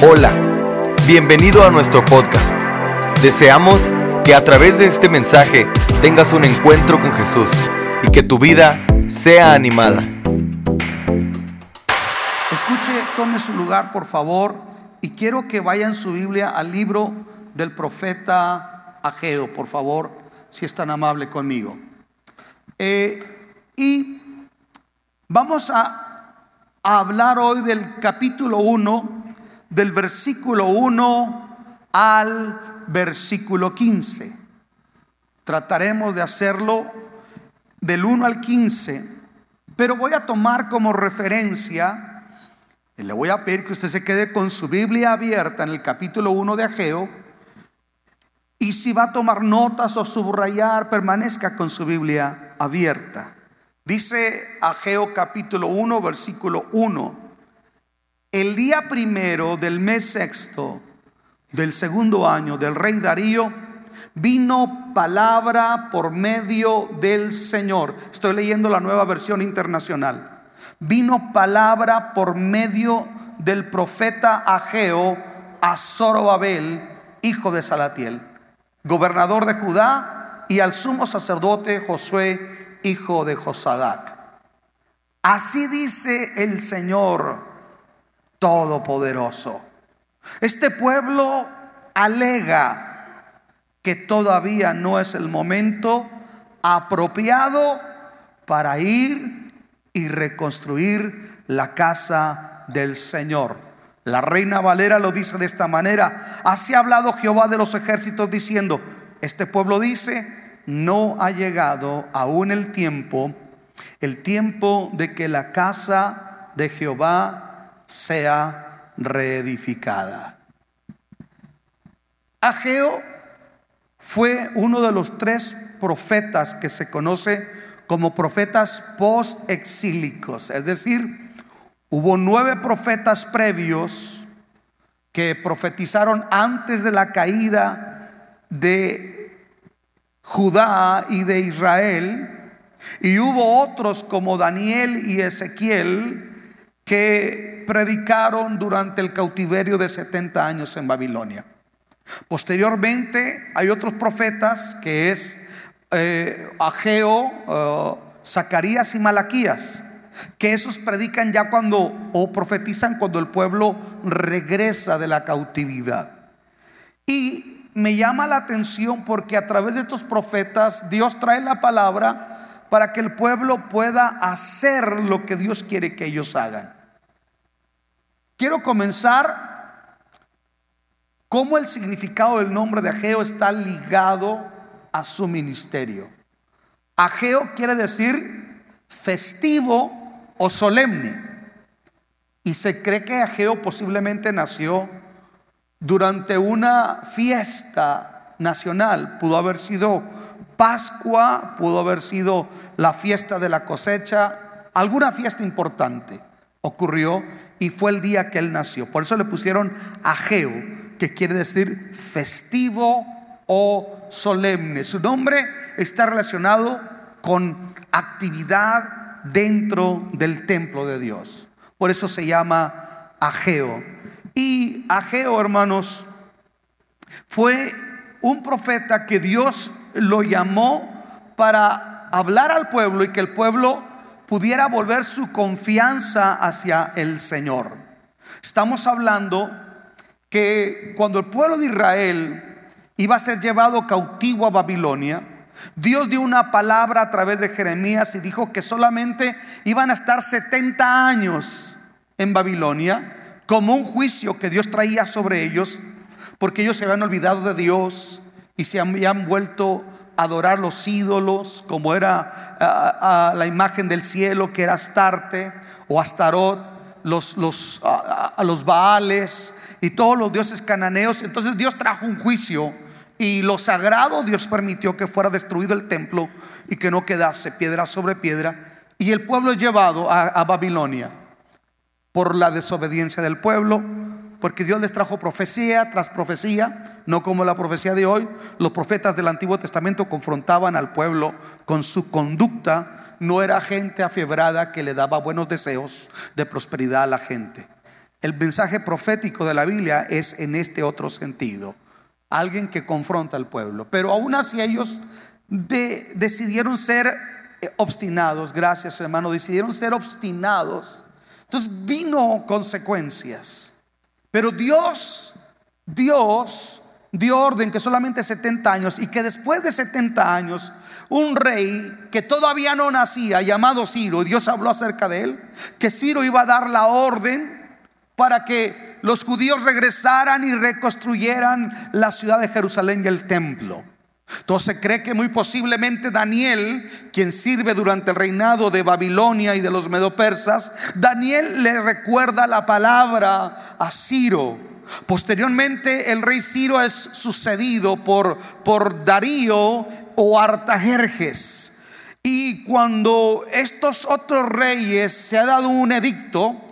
Hola, bienvenido a nuestro podcast. Deseamos que a través de este mensaje tengas un encuentro con Jesús y que tu vida sea animada. Escuche, tome su lugar, por favor, y quiero que vaya en su Biblia al libro del profeta Ageo, por favor, si es tan amable conmigo. Eh, y vamos a, a hablar hoy del capítulo 1 del versículo 1 al versículo 15. Trataremos de hacerlo del 1 al 15, pero voy a tomar como referencia, y le voy a pedir que usted se quede con su Biblia abierta en el capítulo 1 de Ageo, y si va a tomar notas o subrayar, permanezca con su Biblia abierta. Dice Ageo capítulo 1, versículo 1. El día primero del mes sexto del segundo año del rey Darío, vino palabra por medio del Señor. Estoy leyendo la nueva versión internacional. Vino palabra por medio del profeta Ageo a Zorobabel, hijo de Salatiel, gobernador de Judá, y al sumo sacerdote Josué, hijo de Josadac. Así dice el Señor Todopoderoso. Este pueblo alega que todavía no es el momento apropiado para ir y reconstruir la casa del Señor. La reina Valera lo dice de esta manera. Así ha hablado Jehová de los ejércitos diciendo, este pueblo dice, no ha llegado aún el tiempo, el tiempo de que la casa de Jehová sea reedificada. Ageo fue uno de los tres profetas que se conoce como profetas post-exílicos, es decir, hubo nueve profetas previos que profetizaron antes de la caída de Judá y de Israel, y hubo otros como Daniel y Ezequiel que predicaron durante el cautiverio de 70 años en Babilonia. Posteriormente hay otros profetas que es eh, Ageo, eh, Zacarías y Malaquías, que esos predican ya cuando o profetizan cuando el pueblo regresa de la cautividad. Y me llama la atención porque a través de estos profetas Dios trae la palabra para que el pueblo pueda hacer lo que Dios quiere que ellos hagan. Quiero comenzar cómo el significado del nombre de Ageo está ligado a su ministerio. Ageo quiere decir festivo o solemne. Y se cree que Ageo posiblemente nació durante una fiesta nacional. Pudo haber sido Pascua, pudo haber sido la fiesta de la cosecha, alguna fiesta importante ocurrió y fue el día que él nació. Por eso le pusieron Ageo, que quiere decir festivo o solemne. Su nombre está relacionado con actividad dentro del templo de Dios. Por eso se llama Ageo. Y Ageo, hermanos, fue un profeta que Dios lo llamó para hablar al pueblo y que el pueblo pudiera volver su confianza hacia el Señor. Estamos hablando que cuando el pueblo de Israel iba a ser llevado cautivo a Babilonia, Dios dio una palabra a través de Jeremías y dijo que solamente iban a estar 70 años en Babilonia como un juicio que Dios traía sobre ellos, porque ellos se habían olvidado de Dios y se habían vuelto adorar los ídolos, como era la imagen del cielo, que era Astarte o Astarot, los, los, a los Baales y todos los dioses cananeos. Entonces Dios trajo un juicio y lo sagrado Dios permitió que fuera destruido el templo y que no quedase piedra sobre piedra. Y el pueblo es llevado a Babilonia por la desobediencia del pueblo, porque Dios les trajo profecía tras profecía, no como la profecía de hoy. Los profetas del Antiguo Testamento confrontaban al pueblo con su conducta. No era gente afiebrada que le daba buenos deseos de prosperidad a la gente. El mensaje profético de la Biblia es en este otro sentido. Alguien que confronta al pueblo. Pero aún así ellos decidieron ser eh, obstinados. Gracias hermano. Decidieron ser obstinados. Entonces vino consecuencias. Pero Dios, Dios dio orden que solamente 70 años y que después de 70 años un rey que todavía no nacía llamado Ciro, Dios habló acerca de él, que Ciro iba a dar la orden para que los judíos regresaran y reconstruyeran la ciudad de Jerusalén y el templo. Entonces cree que muy posiblemente Daniel, quien sirve durante el reinado de Babilonia y de los medopersas, Daniel le recuerda la palabra a Ciro Posteriormente el rey Ciro es sucedido por, por Darío o Artajerjes. Y cuando estos otros reyes se ha dado un edicto,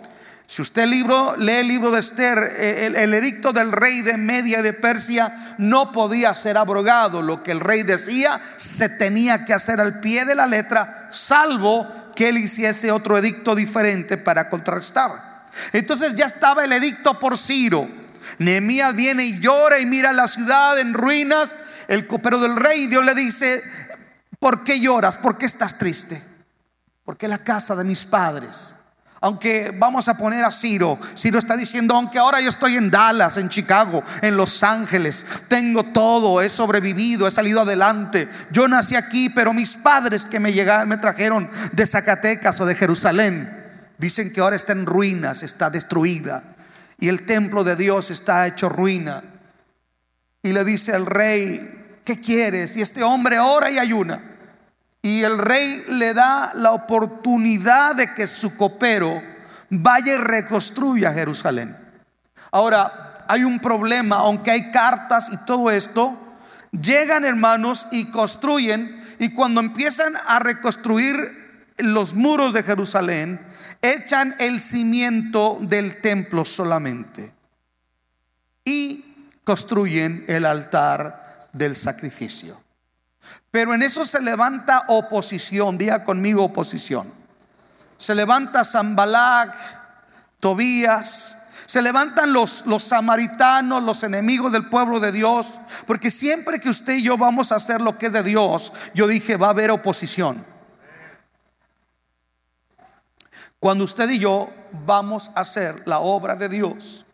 si usted libro, lee el libro de Esther, el, el, edicto del rey de Media y de Persia no podía ser abrogado. Lo que el rey decía se tenía que hacer al pie de la letra, salvo que él hiciese otro edicto diferente para contrastar. Entonces ya estaba el edicto por Ciro. Nehemías viene y llora y mira la ciudad en ruinas. El copero del rey, Dios le dice, ¿por qué lloras? ¿Por qué estás triste? Porque la casa de mis padres. Aunque vamos a poner a Ciro, Ciro está diciendo, aunque ahora yo estoy en Dallas, en Chicago, en Los Ángeles, tengo todo, he sobrevivido, he salido adelante. Yo nací aquí, pero mis padres que me llegaron, me trajeron de Zacatecas o de Jerusalén, dicen que ahora está en ruinas, está destruida y el templo de Dios está hecho ruina. Y le dice al rey, ¿qué quieres? Y este hombre ora y ayuna. Y el rey le da la oportunidad de que su copero vaya y reconstruya Jerusalén. Ahora, hay un problema, aunque hay cartas y todo esto, llegan hermanos y construyen, y cuando empiezan a reconstruir los muros de Jerusalén, echan el cimiento del templo solamente y construyen el altar del sacrificio. Pero en eso se levanta oposición, diga conmigo oposición. Se levanta Zambalac, Tobías, se levantan los, los samaritanos, los enemigos del pueblo de Dios, porque siempre que usted y yo vamos a hacer lo que es de Dios, yo dije, va a haber oposición. Cuando usted y yo vamos a hacer la obra de Dios,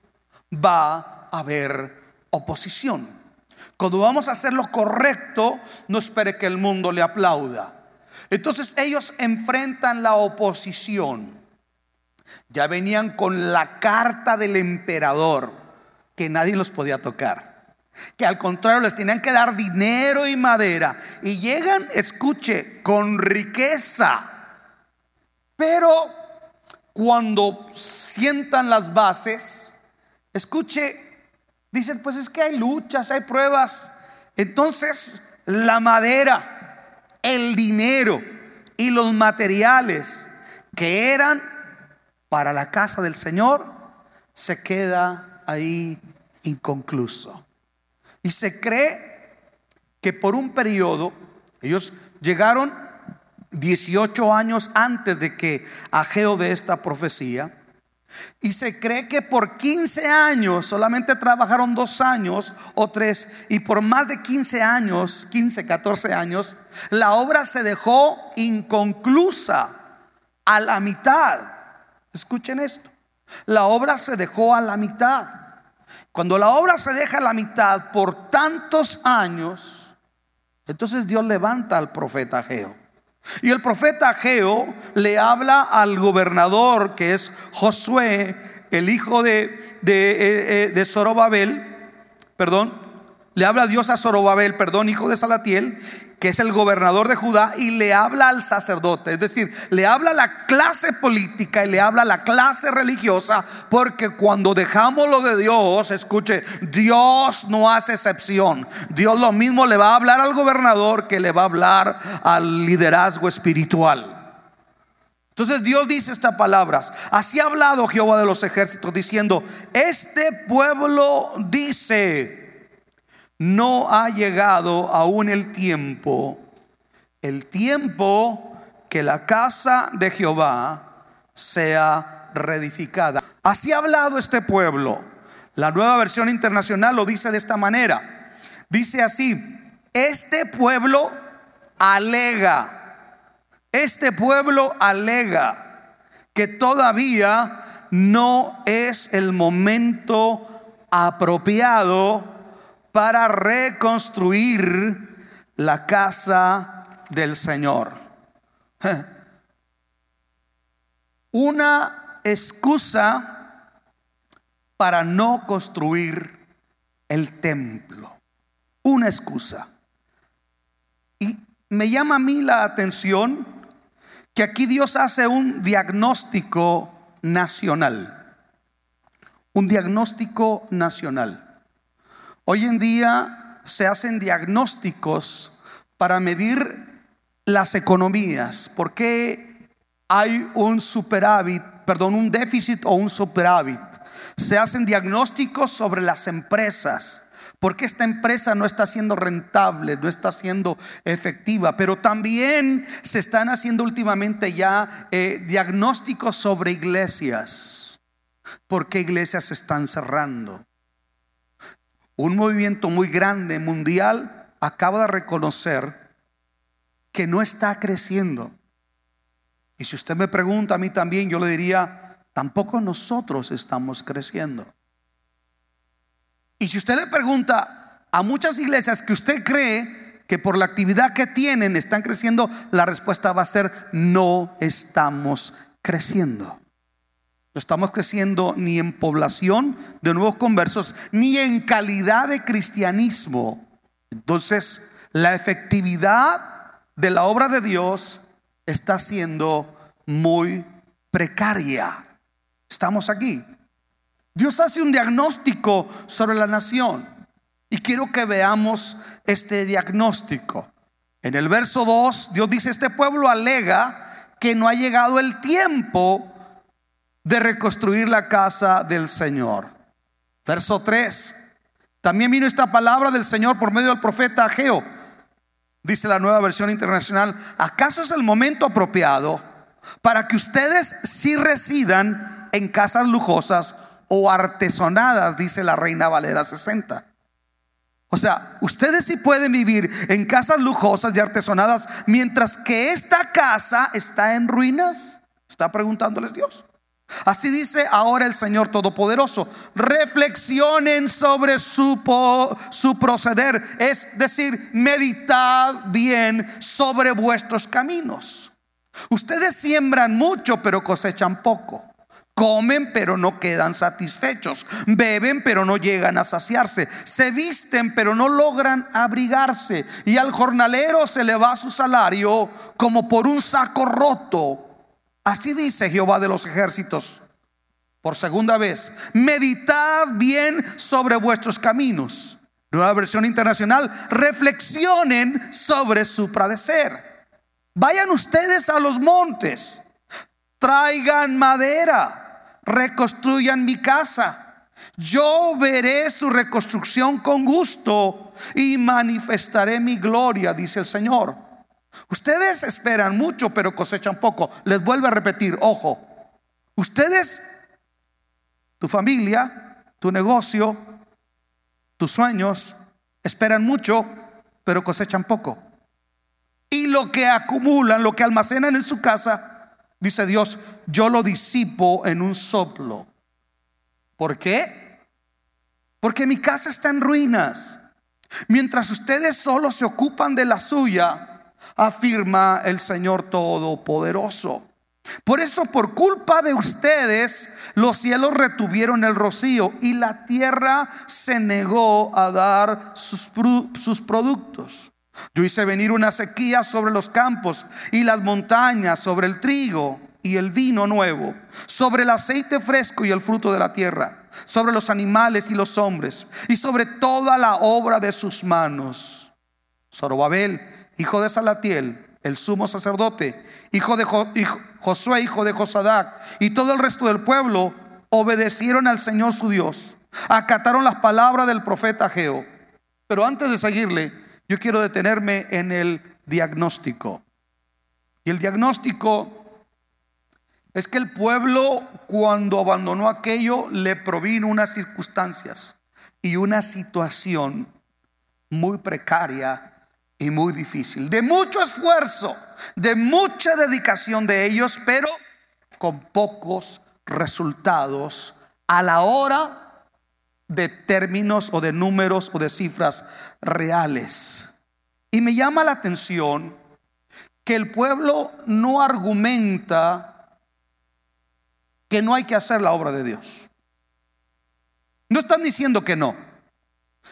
va a haber oposición. Cuando vamos a hacer lo correcto, no espere que el mundo le aplauda. Entonces ellos enfrentan la oposición. Ya venían con la carta del emperador, que nadie los podía tocar. Que al contrario les tenían que dar dinero y madera. Y llegan, escuche, con riqueza. Pero cuando sientan las bases, escuche, dicen, pues es que hay luchas, hay pruebas. Entonces, la madera, el dinero y los materiales que eran para la casa del Señor, se queda ahí inconcluso. Y se cree que por un periodo, ellos llegaron 18 años antes de que Ageo de esta profecía. Y se cree que por 15 años, solamente trabajaron dos años o tres, y por más de 15 años, 15, 14 años, la obra se dejó inconclusa a la mitad. Escuchen esto, la obra se dejó a la mitad. Cuando la obra se deja a la mitad por tantos años, entonces Dios levanta al profeta Ageo. Y el profeta Ageo le habla al gobernador que es Josué, el hijo de, de, eh, eh, de Zorobabel, perdón, le habla Dios a Zorobabel, perdón, hijo de Salatiel, que es el gobernador de Judá, y le habla al sacerdote. Es decir, le habla a la clase política y le habla a la clase religiosa, porque cuando dejamos lo de Dios, escuche, Dios no hace excepción. Dios lo mismo le va a hablar al gobernador que le va a hablar al liderazgo espiritual. Entonces Dios dice estas palabras. Así ha hablado Jehová de los ejércitos diciendo, este pueblo dice, no ha llegado aún el tiempo, el tiempo que la casa de Jehová sea reedificada. Así ha hablado este pueblo. La nueva versión internacional lo dice de esta manera. Dice así, este pueblo alega, este pueblo alega que todavía no es el momento apropiado para reconstruir la casa del Señor. Una excusa para no construir el templo. Una excusa. Y me llama a mí la atención que aquí Dios hace un diagnóstico nacional. Un diagnóstico nacional. Hoy en día se hacen diagnósticos para medir las economías. ¿Por qué hay un superávit, perdón, un déficit o un superávit? Se hacen diagnósticos sobre las empresas. ¿Por qué esta empresa no está siendo rentable, no está siendo efectiva? Pero también se están haciendo últimamente ya eh, diagnósticos sobre iglesias. ¿Por qué iglesias se están cerrando? Un movimiento muy grande mundial acaba de reconocer que no está creciendo. Y si usted me pregunta a mí también, yo le diría, tampoco nosotros estamos creciendo. Y si usted le pregunta a muchas iglesias que usted cree que por la actividad que tienen están creciendo, la respuesta va a ser, no estamos creciendo. No estamos creciendo ni en población de nuevos conversos, ni en calidad de cristianismo. Entonces, la efectividad de la obra de Dios está siendo muy precaria. Estamos aquí. Dios hace un diagnóstico sobre la nación y quiero que veamos este diagnóstico. En el verso 2, Dios dice, este pueblo alega que no ha llegado el tiempo de reconstruir la casa del Señor. Verso 3. También vino esta palabra del Señor por medio del profeta Ageo. Dice la nueva versión internacional, ¿acaso es el momento apropiado para que ustedes sí residan en casas lujosas o artesonadas? Dice la Reina Valera 60. O sea, ustedes sí pueden vivir en casas lujosas y artesonadas mientras que esta casa está en ruinas. Está preguntándoles Dios. Así dice ahora el Señor Todopoderoso. Reflexionen sobre su, su proceder. Es decir, meditad bien sobre vuestros caminos. Ustedes siembran mucho pero cosechan poco. Comen pero no quedan satisfechos. Beben pero no llegan a saciarse. Se visten pero no logran abrigarse. Y al jornalero se le va su salario como por un saco roto Así dice Jehová de los ejércitos. Por segunda vez, meditad bien sobre vuestros caminos. Nueva versión internacional, reflexionen sobre su padecer. Vayan ustedes a los montes, traigan madera, reconstruyan mi casa. Yo veré su reconstrucción con gusto y manifestaré mi gloria, dice el Señor. Ustedes esperan mucho, pero cosechan poco. Les vuelvo a repetir, ojo, ustedes, tu familia, tu negocio, tus sueños, esperan mucho, pero cosechan poco. Y lo que acumulan, lo que almacenan en su casa, dice Dios, yo lo disipo en un soplo. ¿Por qué? Porque mi casa está en ruinas. Mientras ustedes solo se ocupan de la suya, afirma el Señor Todopoderoso. Por eso, por culpa de ustedes, los cielos retuvieron el rocío y la tierra se negó a dar sus, productos. Yo hice venir una sequía sobre los campos y las montañas, sobre el trigo y el vino nuevo, sobre el aceite fresco y el fruto de la tierra, sobre los animales y los hombres, y sobre toda la obra de sus manos. Zorobabel hijo de Salatiel, el sumo sacerdote, hijo de Josué, hijo de Josadac, y todo el resto del pueblo obedecieron al Señor su Dios, acataron las palabras del profeta Geo. Pero antes de seguirle, yo quiero detenerme en el diagnóstico. Y el diagnóstico es que el pueblo cuando abandonó aquello le provino unas circunstancias y una situación muy precaria y muy difícil, de mucho esfuerzo, de mucha dedicación de ellos, pero con pocos resultados a la hora de términos o de números o de cifras reales. Y me llama la atención que el pueblo no argumenta que no hay que hacer la obra de Dios. No están diciendo que no.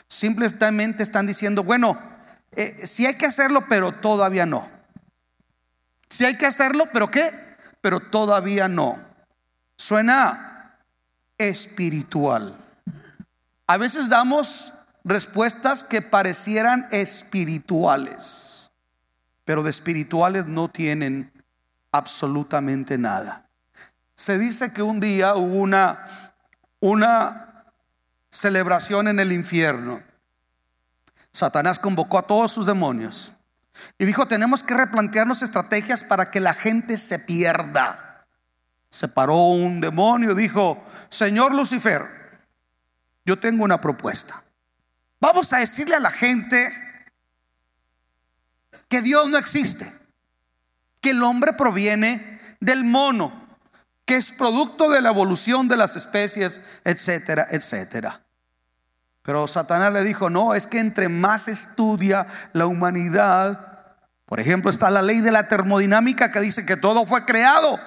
Simplemente están diciendo, bueno, eh, si hay que hacerlo, pero todavía no. Si hay que hacerlo, pero ¿qué? Pero todavía no. Suena espiritual. A veces damos respuestas que parecieran espirituales, pero de espirituales no tienen absolutamente nada. Se dice que un día hubo una, una celebración en el infierno. Satanás convocó a todos sus demonios y dijo, tenemos que replantearnos estrategias para que la gente se pierda. Se paró un demonio y dijo, Señor Lucifer, yo tengo una propuesta. Vamos a decirle a la gente que Dios no existe, que el hombre proviene del mono, que es producto de la evolución de las especies, etcétera, etcétera. Pero Satanás le dijo, no, es que entre más estudia la humanidad, por ejemplo, está la ley de la termodinámica que dice que todo fue creado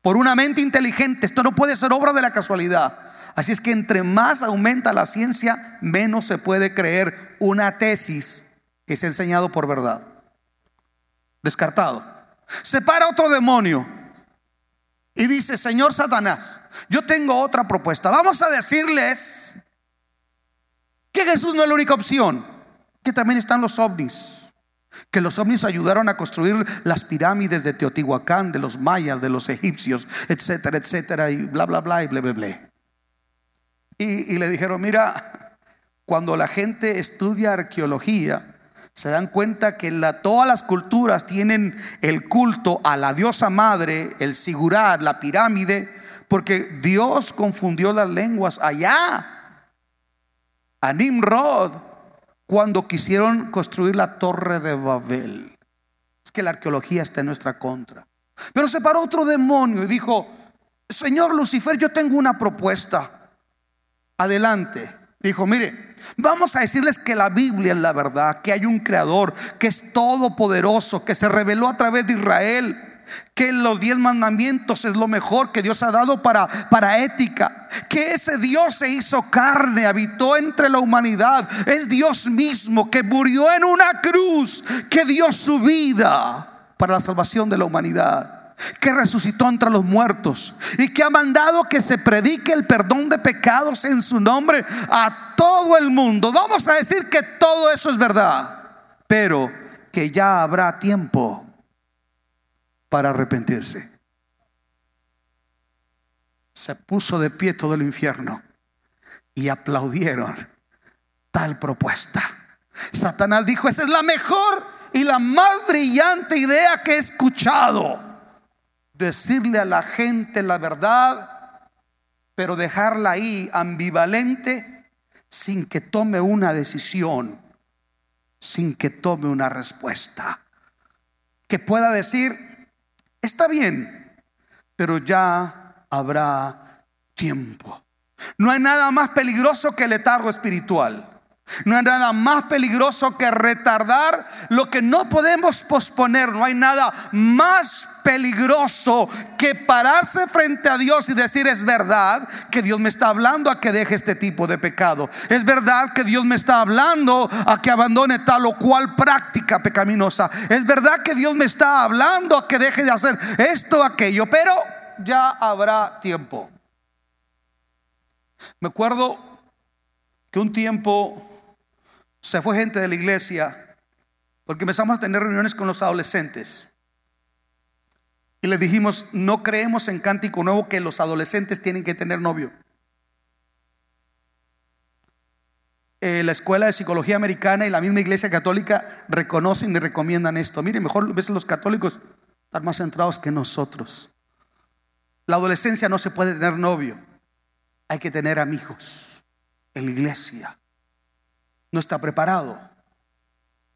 por una mente inteligente. Esto no puede ser obra de la casualidad. Así es que entre más aumenta la ciencia, menos se puede creer una tesis que se ha enseñado por verdad. Descartado. Se para otro demonio y dice, Señor Satanás, yo tengo otra propuesta. Vamos a decirles que Jesús no es la única opción, que también están los ovnis. Que los ovnis ayudaron a construir las pirámides de Teotihuacán, de los mayas, de los egipcios, etcétera, etcétera, y bla, bla, bla, y bla, bla, bla. Y, le dijeron, mira, cuando la gente estudia arqueología, se dan cuenta que todas las culturas tienen el culto a la diosa madre, el sigurar, la pirámide, porque Dios confundió las lenguas allá. A Nimrod, cuando quisieron construir la torre de Babel. Es que la arqueología está en nuestra contra. Pero se paró otro demonio y dijo, Señor Lucifer, yo tengo una propuesta adelante. Dijo, mire, vamos a decirles que la Biblia es la verdad, que hay un creador, que es todopoderoso, que se reveló a través de Israel, que los diez mandamientos es lo mejor que Dios ha dado para, para ética, que ese Dios se hizo carne, habitó entre la humanidad, es Dios mismo que murió en una cruz, que dio su vida para la salvación de la humanidad que resucitó entre los muertos y que ha mandado que se predique el perdón de pecados en su nombre a todo el mundo. Vamos a decir que todo eso es verdad, pero que ya habrá tiempo para arrepentirse. Se puso de pie todo el infierno y aplaudieron tal propuesta. Satanás dijo, esa es la mejor y la más brillante idea que he escuchado decirle a la gente la verdad, pero dejarla ahí ambivalente sin que tome una decisión, sin que tome una respuesta. Que pueda decir, está bien, pero ya habrá tiempo. No hay nada más peligroso que el letargo espiritual. No hay nada más peligroso que retardar lo que no podemos posponer. No hay nada más peligroso que pararse frente a Dios y decir es verdad que Dios me está hablando a que deje este tipo de pecado. Es verdad que Dios me está hablando a que abandone tal o cual práctica pecaminosa. Es verdad que Dios me está hablando a que deje de hacer esto o aquello. Pero ya habrá tiempo. Me acuerdo que un tiempo se fue gente de la iglesia porque empezamos a tener reuniones con los adolescentes. Y les dijimos, no creemos en cántico nuevo que los adolescentes tienen que tener novio. Eh, la Escuela de Psicología Americana y la misma Iglesia Católica reconocen y recomiendan esto. Mire, mejor a veces los católicos están más centrados que nosotros. La adolescencia no se puede tener novio. Hay que tener amigos en la iglesia. No está preparado.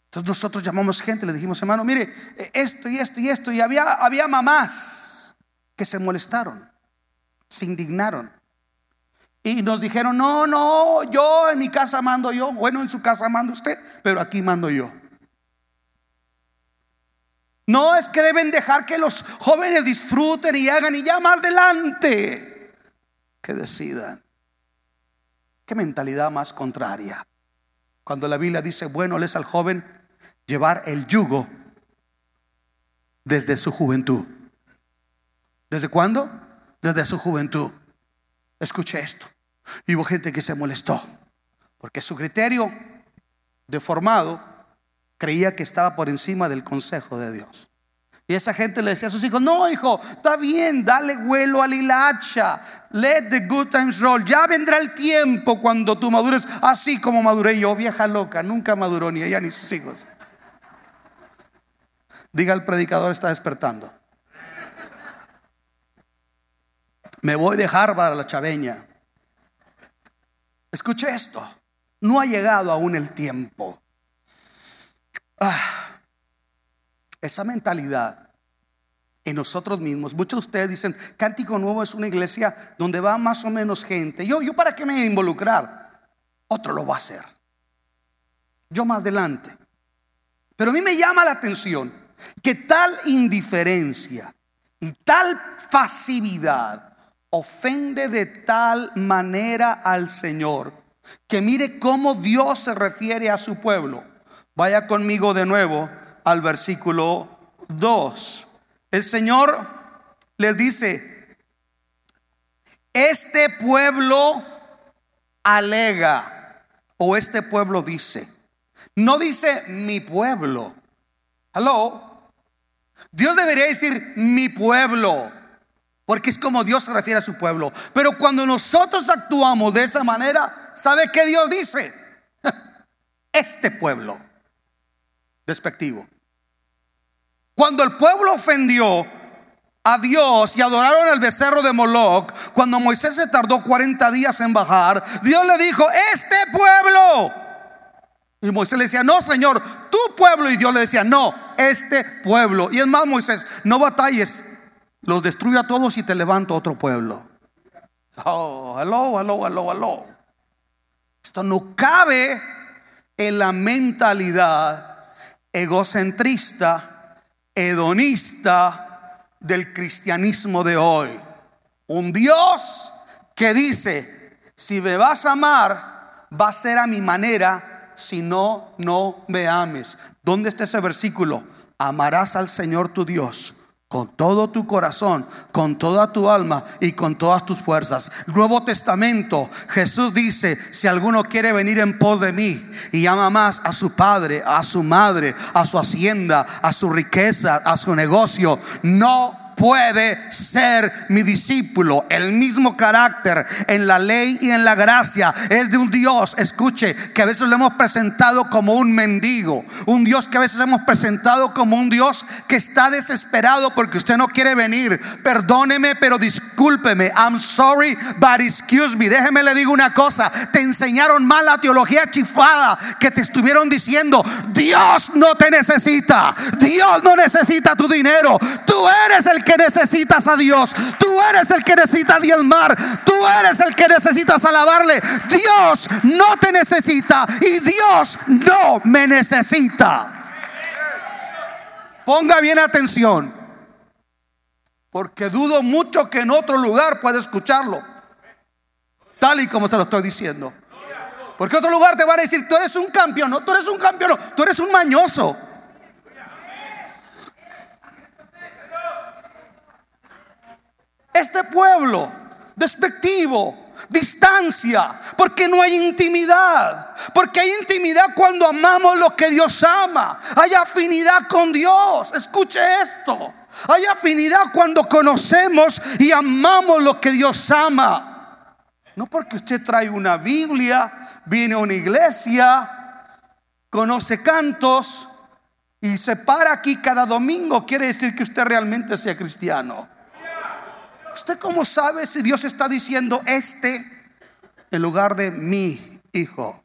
Entonces nosotros llamamos gente, le dijimos, hermano, mire, esto y esto y esto. Y había, había mamás que se molestaron, se indignaron. Y nos dijeron, no, no, yo en mi casa mando yo. Bueno, en su casa manda usted, pero aquí mando yo. No es que deben dejar que los jóvenes disfruten y hagan y ya más adelante que decidan. Qué mentalidad más contraria. Cuando la Biblia dice, bueno, les al joven llevar el yugo desde su juventud. ¿Desde cuándo? Desde su juventud. Escuche esto. Y hubo gente que se molestó porque su criterio deformado creía que estaba por encima del consejo de Dios. Y esa gente le decía a sus hijos, no hijo, está bien, dale vuelo al hilacha, let the good times roll, ya vendrá el tiempo cuando tú madures, así como maduré yo, vieja loca, nunca maduró ni ella ni sus hijos. Diga el predicador está despertando. Me voy de Harvard a la chaveña. Escuche esto, no ha llegado aún el tiempo. Ah, esa mentalidad en nosotros mismos. Muchos de ustedes dicen, Cántico Nuevo es una iglesia donde va más o menos gente. Yo, yo para qué me involucrar? Otro lo va a hacer. Yo más adelante. Pero a mí me llama la atención que tal indiferencia y tal pasividad ofende de tal manera al Señor que mire cómo Dios se refiere a su pueblo. Vaya conmigo de nuevo al versículo 2. El Señor les dice, este pueblo alega, o este pueblo dice, no dice mi pueblo. Hello. Dios debería decir mi pueblo, porque es como Dios se refiere a su pueblo. Pero cuando nosotros actuamos de esa manera, ¿sabe qué Dios dice? Este pueblo despectivo. Cuando el pueblo ofendió a Dios y adoraron al becerro de Moloch, cuando Moisés se tardó 40 días en bajar, Dios le dijo, este pueblo. Y Moisés le decía, no, Señor, tu pueblo. Y Dios le decía, no, este pueblo. Y es más, Moisés, no batalles, los destruyo a todos y te levanto otro pueblo. Oh, hello, hello, hello, hello. Esto no cabe en la mentalidad egocentrista hedonista del cristianismo de hoy. Un Dios que dice, si me vas a amar, va a ser a mi manera, si no, no me ames. ¿Dónde está ese versículo? Amarás al Señor tu Dios con todo tu corazón, con toda tu alma y con todas tus fuerzas. Nuevo Testamento, Jesús dice, si alguno quiere venir en pos de mí y ama más a su padre, a su madre, a su hacienda, a su riqueza, a su negocio, no puede ser mi discípulo. El mismo carácter en la ley y en la gracia es de un Dios, escuche, que a veces lo hemos presentado como un mendigo. Un Dios que a veces hemos presentado como un Dios que está desesperado porque usted no quiere venir. Perdóneme, pero discúlpeme. I'm sorry, but excuse me. Déjeme le digo una cosa. Te enseñaron mal la teología chifada que te estuvieron diciendo, Dios no te necesita. Dios no necesita tu dinero. Tú eres el que necesitas a Dios. Tú eres el que necesita diezmar. Tú eres el que necesitas alabarle. Dios no te necesita y Dios no me necesita. Ponga bien atención. Porque dudo mucho que en otro lugar pueda escucharlo. Tal y como se lo estoy diciendo. Porque otro lugar te va a decir, tú eres un campeón, no, tú eres un campeón, tú eres un mañoso. Este pueblo despectivo, distancia, porque no hay intimidad. Porque hay intimidad cuando amamos lo que Dios ama. Hay afinidad con Dios. Escuche esto. Hay afinidad cuando conocemos y amamos lo que Dios ama. No porque usted trae una Biblia, viene a una iglesia, conoce cantos y se para aquí cada domingo, quiere decir que usted realmente sea cristiano. ¿Usted cómo sabe si Dios está diciendo este en lugar de mi hijo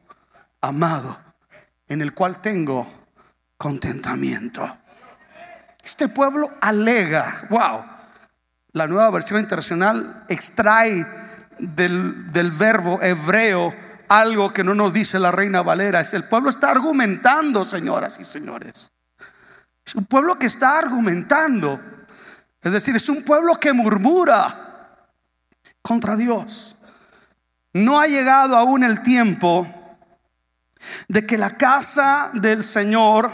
amado, en el cual tengo contentamiento? Este pueblo alega, wow, la nueva versión internacional extrae del, del verbo hebreo algo que no nos dice la reina Valera. Es el pueblo está argumentando, señoras y señores. Es un pueblo que está argumentando. Es decir, es un pueblo que murmura contra Dios. No ha llegado aún el tiempo de que la casa del Señor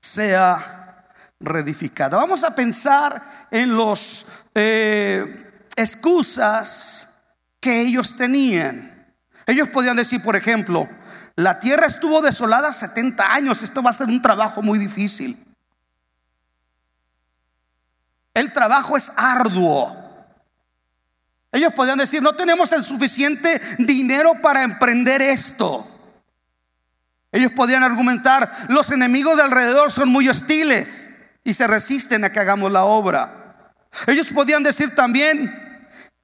sea reedificada. Vamos a pensar en los eh, excusas que ellos tenían. Ellos podían decir, por ejemplo, la tierra estuvo desolada 70 años, esto va a ser un trabajo muy difícil. El trabajo es arduo. Ellos podían decir, no tenemos el suficiente dinero para emprender esto. Ellos podían argumentar, los enemigos de alrededor son muy hostiles y se resisten a que hagamos la obra. Ellos podían decir también,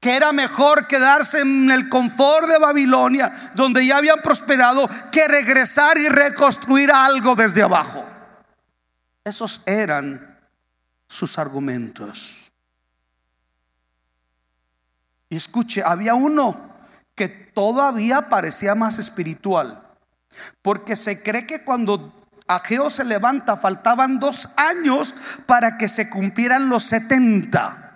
que era mejor quedarse en el confort de Babilonia, donde ya habían prosperado, que regresar y reconstruir algo desde abajo. Esos eran sus argumentos. Y escuche, había uno que todavía parecía más espiritual, porque se cree que cuando Ageo se levanta faltaban dos años para que se cumplieran los 70.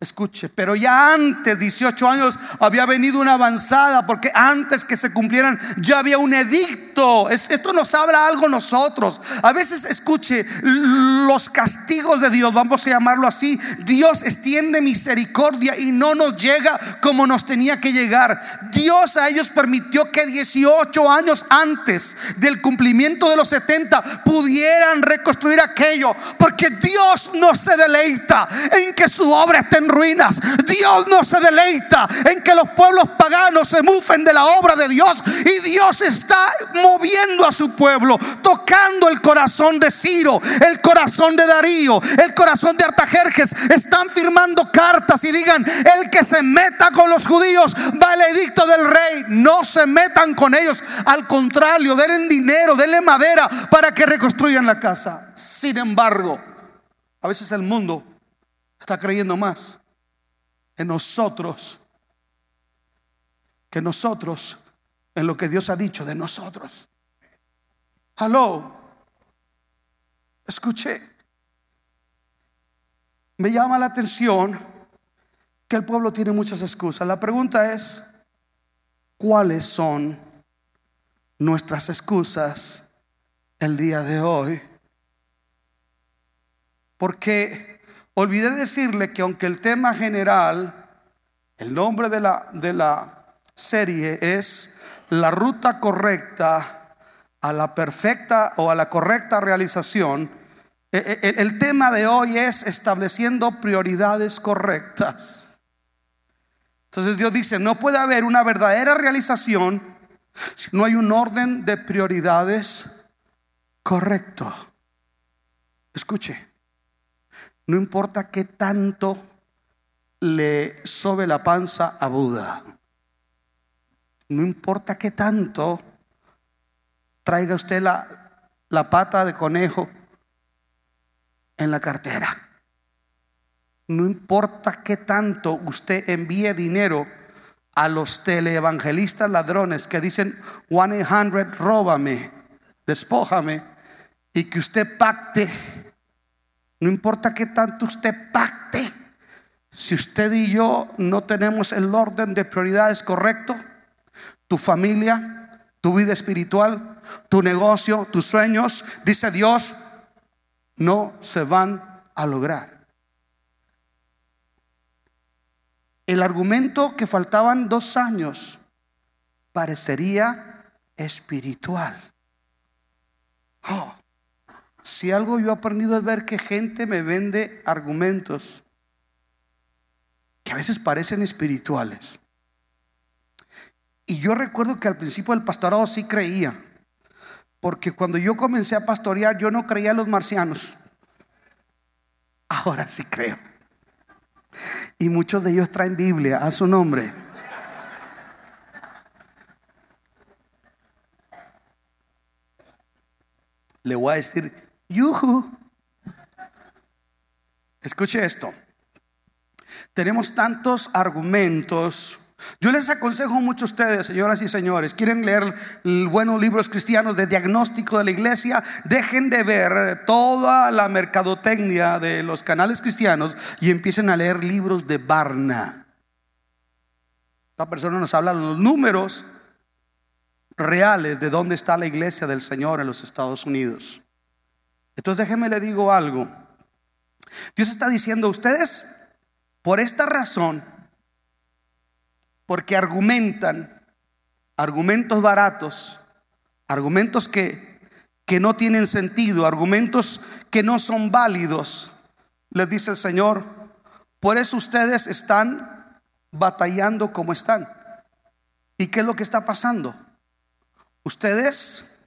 Escuche, pero ya antes, 18 años, había venido una avanzada, porque antes que se cumplieran ya había un edicto. Esto nos habla algo nosotros. A veces, escuche, los castigos de Dios, vamos a llamarlo así, Dios extiende misericordia y no nos llega como nos tenía que llegar. Dios a ellos permitió que 18 años antes del cumplimiento de los 70 pudieran reconstruir aquello, porque Dios no se deleita en que su obra esté en ruinas. Dios no se deleita en que los pueblos paganos se mufen de la obra de Dios. Y Dios está moviendo a su pueblo, tocando el corazón de Ciro, el corazón de Darío, el corazón de Artajerjes. Están firmando cartas y digan, el que se meta con los judíos va el edicto del rey. No se metan con ellos. Al contrario, denle dinero, denle madera para que reconstruyan la casa. Sin embargo, a veces el mundo está creyendo más en nosotros que nosotros en lo que Dios ha dicho de nosotros. Aló, escuché. Me llama la atención que el pueblo tiene muchas excusas. La pregunta es, ¿cuáles son nuestras excusas el día de hoy? Porque Olvidé decirle que aunque el tema general, el nombre de la, de la serie es la ruta correcta a la perfecta o a la correcta realización, e, e, el, tema de hoy es estableciendo prioridades correctas. Entonces Dios dice, no puede haber una verdadera realización si no hay un orden de prioridades correcto. Escuche, no importa qué tanto le sobe la panza a Buda. No importa qué tanto traiga usted la, la pata de conejo en la cartera. No importa qué tanto usted envíe dinero a los teleevangelistas ladrones que dicen 100 róbame, despójame y que usted pacte no importa qué tanto usted pacte. Si usted y yo no tenemos el orden de prioridades correcto, tu familia, tu vida espiritual, tu negocio, tus sueños, dice Dios, no se van a lograr. El argumento que faltaban dos años parecería espiritual. Oh, si algo yo he aprendido es ver que gente me vende argumentos que a veces parecen espirituales. Yo recuerdo que al principio del pastorado sí creía, porque cuando yo comencé a pastorear yo no creía en los marcianos. Ahora sí creo. Y muchos de ellos traen Biblia a su nombre. Le voy a decir, yuhu. Escuche esto. Tenemos tantos argumentos. Yo les aconsejo mucho a ustedes, señoras y señores, quieren leer buenos libros cristianos de diagnóstico de la iglesia, dejen de ver toda la mercadotecnia de los canales cristianos y empiecen a leer libros de Barna. Esta persona nos habla de los números reales de dónde está la iglesia del Señor en los Estados Unidos. Entonces déjenme le digo algo. Dios está diciendo, ustedes por esta razón, porque argumentan argumentos baratos, argumentos que, que no tienen sentido, argumentos que no son válidos, les dice el Señor, por eso ustedes están batallando como están. ¿Y qué es lo que está pasando? Ustedes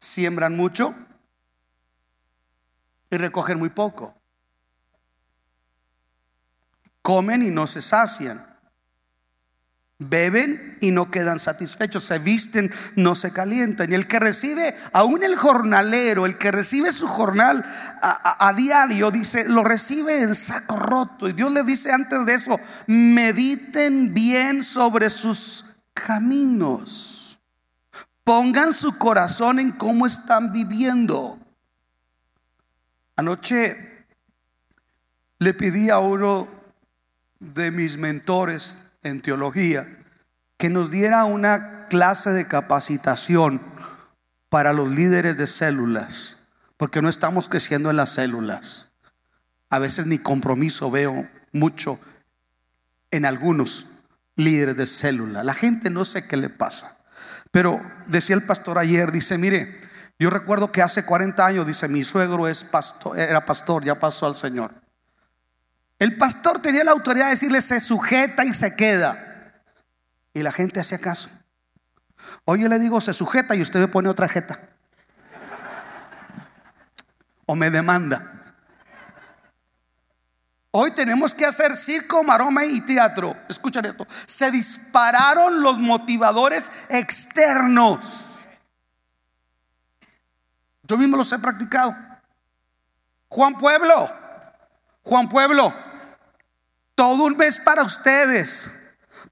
siembran mucho y recogen muy poco comen y no se sacian, beben y no quedan satisfechos, se visten, no se calientan. Y el que recibe, aún el jornalero, el que recibe su jornal a, diario, dice, lo recibe en saco roto. Y Dios le dice antes de eso, mediten bien sobre sus caminos. Pongan su corazón en cómo están viviendo. Anoche le pedí a uno de mis mentores en teología que nos diera una clase de capacitación para los líderes de células, porque no estamos creciendo en las células. A veces ni compromiso veo mucho en algunos líderes de célula. La gente no sé qué le pasa. Pero decía el pastor ayer, dice, mire, yo recuerdo que hace 40 años, dice, mi suegro es pastor, era pastor, ya pasó al Señor. El pastor tenía la autoridad de decirle se sujeta y se queda. Y la gente hacía caso. Hoy yo le digo se sujeta y usted me pone otra jeta. O me demanda. Hoy tenemos que hacer circo, maroma y teatro. Escuchen esto. Se dispararon los motivadores externos. Yo mismo los he practicado. Juan Pueblo. Juan Pueblo. Todo un mes para ustedes.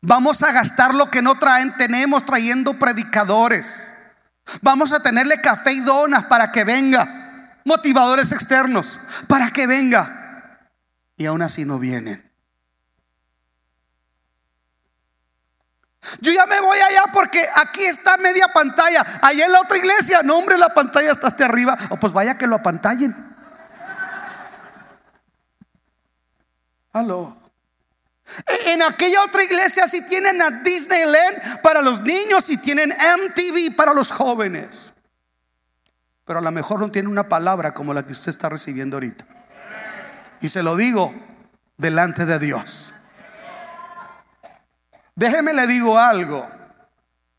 Vamos a gastar lo que no traen. Tenemos trayendo predicadores. Vamos a tenerle café y donas para que venga. Motivadores externos para que venga. Y aún así no vienen. Yo ya me voy allá porque aquí está media pantalla. Allá en la otra iglesia, no hombre, la pantalla está hasta arriba. O pues vaya que lo apantallen. Aló. En aquella otra iglesia si tienen a Disneyland para los niños y tienen MTV para los jóvenes. Pero a lo mejor no tiene una palabra como la que usted está recibiendo ahorita. Y se lo digo delante de Dios. Déjeme le digo algo.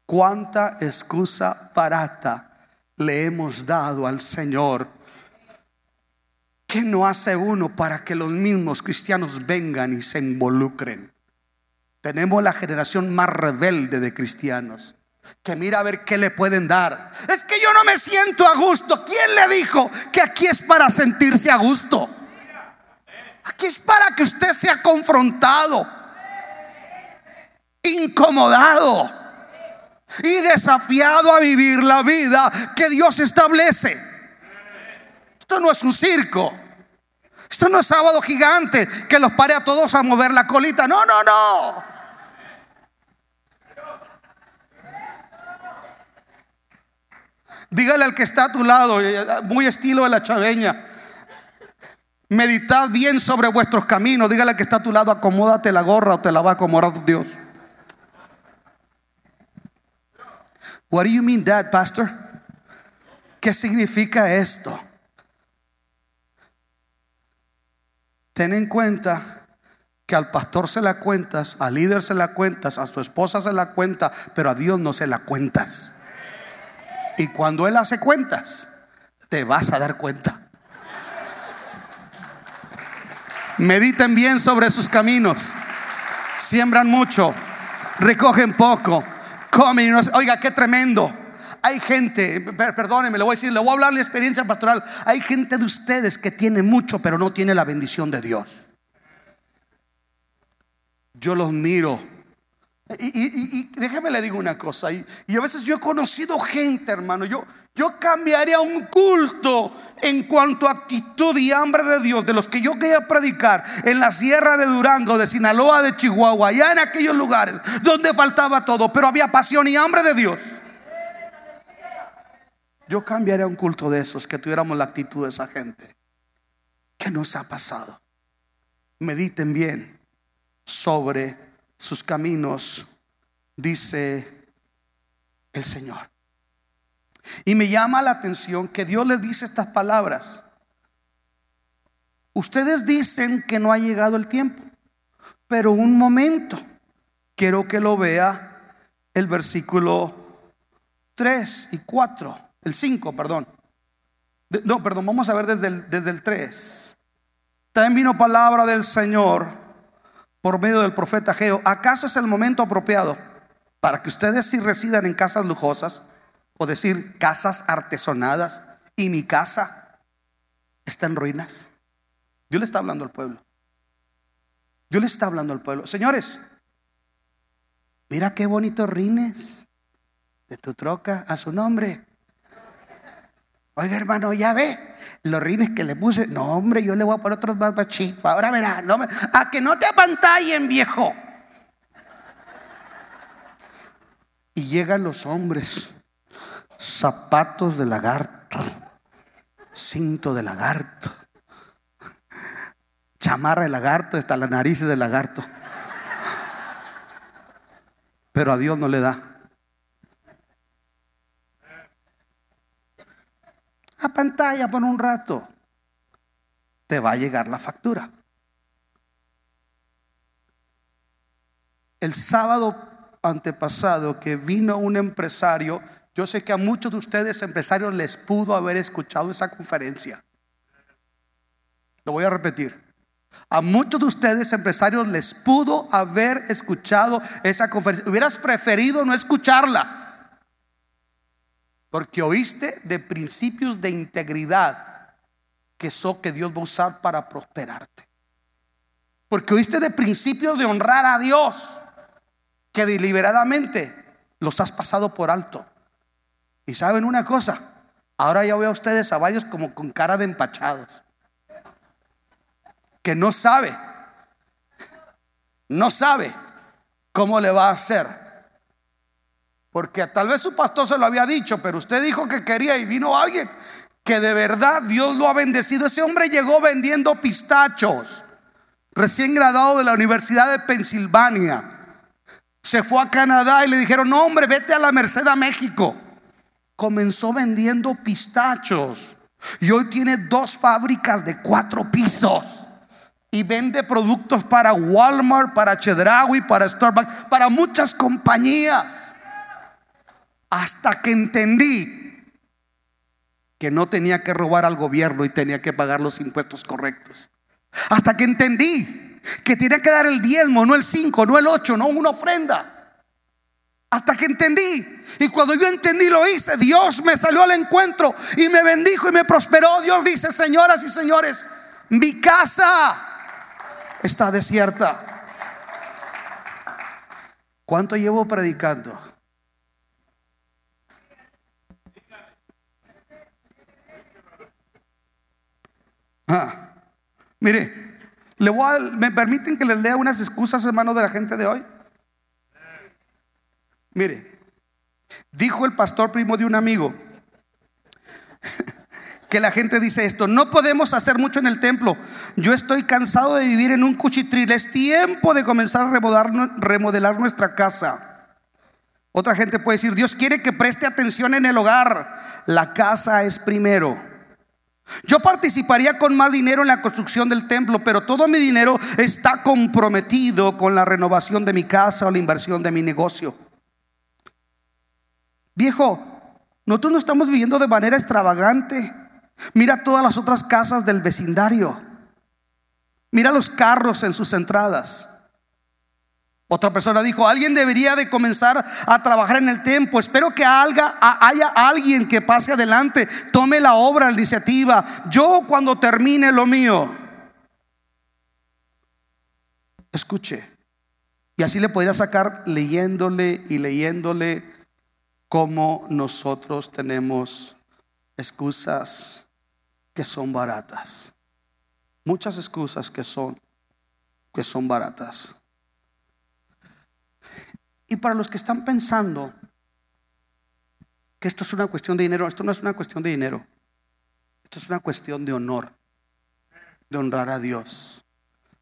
Cuánta excusa barata le hemos dado al Señor ¿Qué no hace uno para que los mismos cristianos vengan y se involucren? Tenemos la generación más rebelde de cristianos que mira a ver qué le pueden dar. Es que yo no me siento a gusto. ¿Quién le dijo que aquí es para sentirse a gusto? Aquí es para que usted sea confrontado, incomodado y desafiado a vivir la vida que Dios establece. Esto no es un circo. Esto no es sábado gigante que los pare a todos a mover la colita. No, no, no. Dígale al que está a tu lado, eh, muy estilo de la chaveña. Meditad bien sobre vuestros caminos. Dígale al que está a tu lado, acomódate la gorra o te la va a acomodar Dios. What do you mean, Dad, Pastor? ¿Qué significa esto? Ten en cuenta que al pastor se la cuentas, al líder se la cuentas, a su esposa se la cuenta, pero a Dios no se la cuentas. Y cuando Él hace cuentas, te vas a dar cuenta. Mediten bien sobre sus caminos. Siembran mucho, recogen poco, comen y no Oiga, qué tremendo. Hay gente, perdónenme, le voy a decir, le voy a hablar de experiencia pastoral. Hay gente de ustedes que tiene mucho, pero no tiene la bendición de Dios. Yo los miro y, déjeme le digo una cosa. Y, a veces yo he conocido gente, hermano. Yo, yo cambiaría un culto en cuanto a actitud y hambre de Dios de los que yo quería predicar en la sierra de Durango, de Sinaloa, de Chihuahua, allá en aquellos lugares donde faltaba todo, pero había pasión y hambre de Dios. Yo cambiaría un culto de esos que tuviéramos la actitud de esa gente. ¿Qué nos ha pasado? Mediten bien sobre sus caminos, dice el Señor. Y me llama la atención que Dios le dice estas palabras. Ustedes dicen que no ha llegado el tiempo, pero un momento, quiero que lo vea el versículo 3 y 4, el 5, perdón. No, perdón, vamos a ver desde el, desde el 3. También vino palabra del Señor por medio del profeta Geo, ¿acaso es el momento apropiado para que ustedes si residan en casas lujosas o decir casas artesonadas y mi casa está en ruinas? Dios le está hablando al pueblo. Dios le está hablando al pueblo. Señores, mira qué bonitos rines de tu troca a su nombre. Oiga, hermano, ya ve los rines que le puse. No, hombre, yo le voy a poner otros más machifos. Ahora verá, a que no te apantallen, viejo. Y llegan los hombres, zapatos de lagarto, cinto de lagarto, chamarra de lagarto, hasta la nariz de lagarto. Pero a Dios no le da. A pantalla por un rato, te va a llegar la factura. El sábado antepasado que vino un empresario, yo sé que a muchos de ustedes empresarios les pudo haber escuchado esa conferencia. Lo voy a repetir. A muchos de ustedes empresarios les pudo haber escuchado esa conferencia. Hubieras preferido no escucharla. Porque oíste de principios de integridad que son que Dios va a usar para prosperarte. Porque oíste de principios de honrar a Dios que deliberadamente los has pasado por alto. Y saben una cosa, ahora ya veo a ustedes a varios como con cara de empachados. Que no sabe, no sabe cómo le va a hacer porque tal vez su pastor se lo había dicho, pero usted dijo que quería y vino alguien que de verdad Dios lo ha bendecido. Ese hombre llegó vendiendo pistachos, recién graduado de la Universidad de Pensilvania. Se fue a Canadá y le dijeron, no hombre, vete a la Merced a México. Comenzó vendiendo pistachos y hoy tiene dos fábricas de cuatro pisos y vende productos para Walmart, para Chedraui, para Starbucks, para muchas compañías. Hasta que entendí que no tenía que robar al gobierno y tenía que pagar los impuestos correctos. Hasta que entendí que tenía que dar el diezmo, no el 5, no el 8, no una ofrenda. Hasta que entendí. Y cuando yo entendí lo hice. Dios me salió al encuentro y me bendijo y me prosperó. Dios dice, señoras y señores, mi casa está desierta. ¿Cuánto llevo predicando? Ah, mire, le voy ¿me permiten que les lea unas excusas, hermano, de la gente de hoy? Mire, dijo el pastor primo de un amigo que la gente dice esto, no podemos hacer mucho en el templo. Yo estoy cansado de vivir en un cuchitril. Es tiempo de comenzar a remodelar nuestra casa. Otra gente puede decir, Dios quiere que preste atención en el hogar. La casa es primero. Yo participaría con más dinero en la construcción del templo, pero todo mi dinero está comprometido con la renovación de mi casa o la inversión de mi negocio. Viejo, nosotros no estamos viviendo de manera extravagante. Mira todas las otras casas del vecindario. Mira los carros en sus entradas. Otra persona dijo, alguien debería de comenzar a trabajar en el tiempo. Espero que haya, alguien que pase adelante, tome la obra, la iniciativa. Yo cuando termine lo mío. Escuche. Y así le podría sacar leyéndole y leyéndole cómo nosotros tenemos excusas que son baratas. Muchas excusas que son que son baratas. Y para los que están pensando que esto es una cuestión de dinero, esto no es una cuestión de dinero. Esto es una cuestión de honor, de honrar a Dios.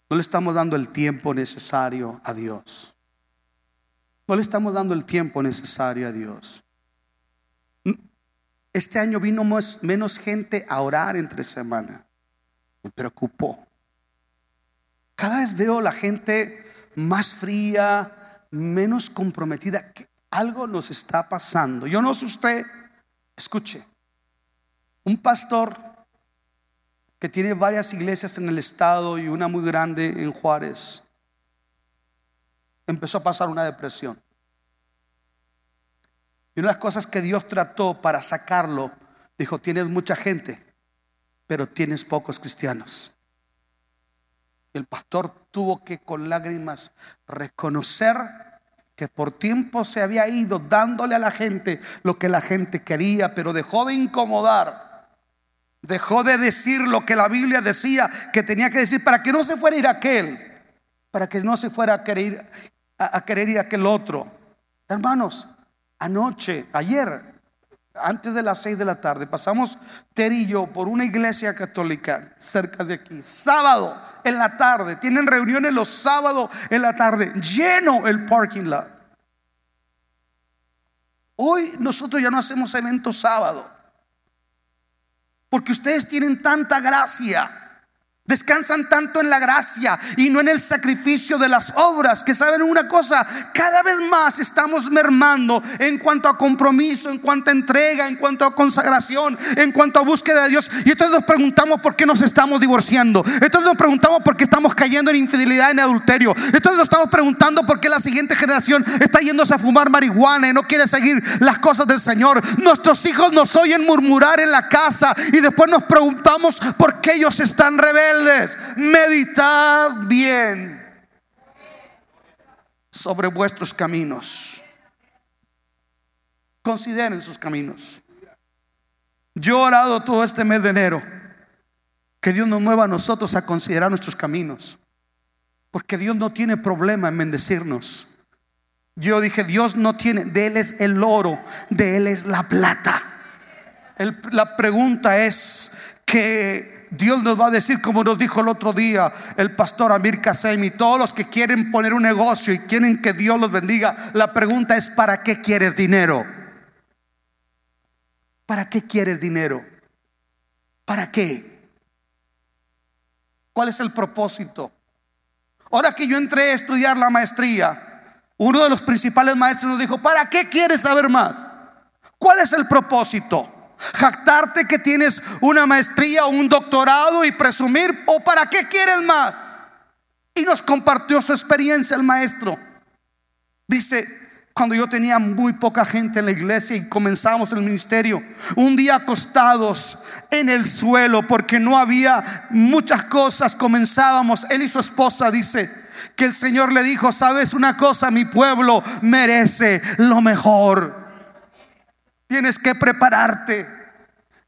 No le estamos dando el tiempo necesario a Dios. No le estamos dando el tiempo necesario a Dios. Este año vino menos gente a orar entre semana. Me preocupó. Cada vez veo la gente más fría, menos comprometida. Que algo nos está pasando. Yo no sé usted, escuche, un pastor que tiene varias iglesias en el estado y una muy grande en Juárez, empezó a pasar una depresión. Y una de las cosas que Dios trató para sacarlo, dijo, tienes mucha gente, pero tienes pocos cristianos. El pastor tuvo que con lágrimas reconocer que por tiempo se había ido dándole a la gente lo que la gente quería, pero dejó de incomodar. Dejó de decir lo que la Biblia decía que tenía que decir para que no se fuera a ir aquel, para que no se fuera a querer, a, a querer ir aquel otro. Hermanos, anoche, ayer, antes de las seis de la tarde, pasamos Terillo por una iglesia católica cerca de aquí. Sábado en la tarde, tienen reuniones los sábados en la tarde, lleno el parking lot. Hoy nosotros ya no hacemos eventos sábado, porque ustedes tienen tanta gracia Descansan tanto en la gracia y no en el sacrificio de las obras, que saben una cosa, cada vez más estamos mermando en cuanto a compromiso, en cuanto a entrega, en cuanto a consagración, en cuanto a búsqueda de Dios. Y entonces nos preguntamos por qué nos estamos divorciando. Entonces nos preguntamos por qué estamos cayendo en infidelidad, en adulterio. Entonces nos estamos preguntando por qué la siguiente generación está yéndose a fumar marihuana y no quiere seguir las cosas del Señor. Nuestros hijos nos oyen murmurar en la casa y después nos preguntamos por qué ellos están rebeldes meditad bien sobre vuestros caminos. Consideren sus caminos. Yo he orado todo este mes de enero que Dios nos mueva a nosotros a considerar nuestros caminos. Porque Dios no tiene problema en bendecirnos. Yo dije, Dios no tiene, de Él es el oro, de Él es la plata. la pregunta es que Dios nos va a decir, como nos dijo el otro día el pastor Amir Kasemi, todos los que quieren poner un negocio y quieren que Dios los bendiga, la pregunta es, ¿para qué quieres dinero? ¿Para qué quieres dinero? ¿Para qué? ¿Cuál es el propósito? Ahora que yo entré a estudiar la maestría, uno de los principales maestros nos dijo, ¿para qué quieres saber más? ¿Cuál es el propósito? Jactarte que tienes una maestría o un doctorado y presumir, o para qué quieres más. Y nos compartió su experiencia el maestro. Dice, cuando yo tenía muy poca gente en la iglesia y comenzamos el ministerio, un día acostados en el suelo porque no había muchas cosas, comenzábamos, él y su esposa, dice, que el Señor le dijo, sabes una cosa, mi pueblo merece lo mejor. Tienes que prepararte.